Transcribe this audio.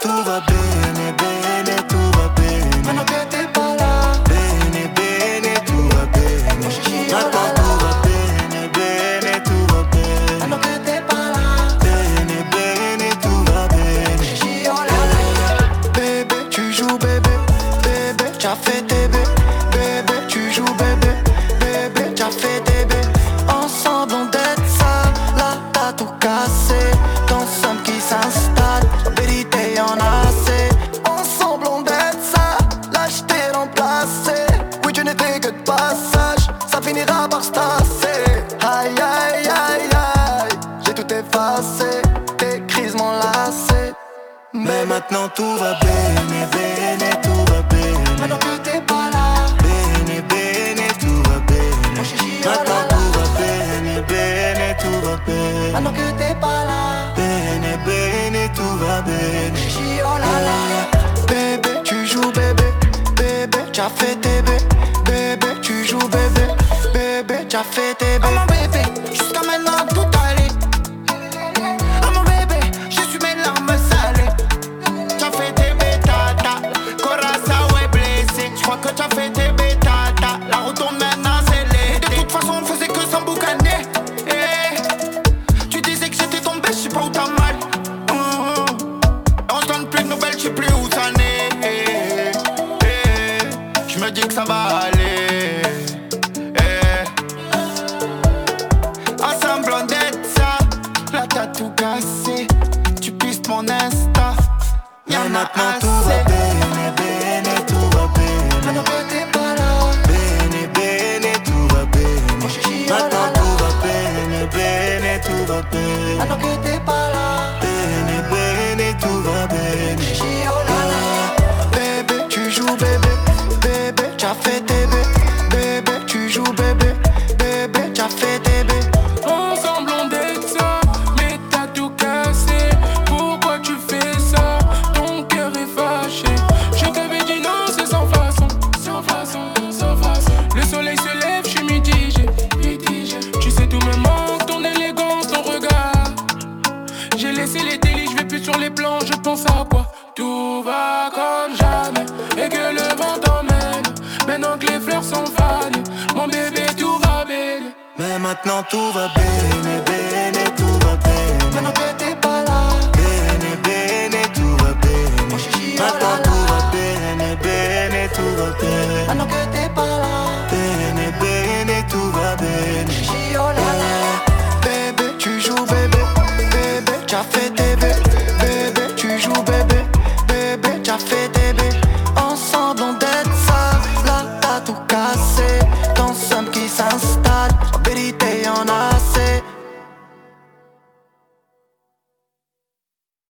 tout va bien, bene, tout va bien. Maintenant que t'es pas là, bene, bene, tout va tout va bene, bene, tout va bene. Maintenant que t'es pas là, bene, bene, tout va. Bébé, tu joues bébé, bébé, t'as fait tes. Aïe aïe aïe aïe, j'ai tout effacé, tes crises m'ont lassé. Mais maintenant tout va bien, bene, tout va bien. Maintenant que t'es pas là, Bene, bene, tout va bien. Maintenant tout va bien, bene, tout va bien. Maintenant que t'es pas là, Bene, bene, tout va bien. chichi, oh là là. Bébé, tu joues bébé, bébé, t'as fait tes bébés. Bébé, t'as maintenant tout va bien, bene, tout va là, Bene, bene, tout va là Maintenant tout va bien, bene, tout va bien. Laissé les délits, je vais plus sur les plans, je pense à quoi Tout va comme jamais, et que le vent t'emmène. Maintenant que les fleurs sont fanées, mon bébé, tout va bien. Mais maintenant tout va bien, bien.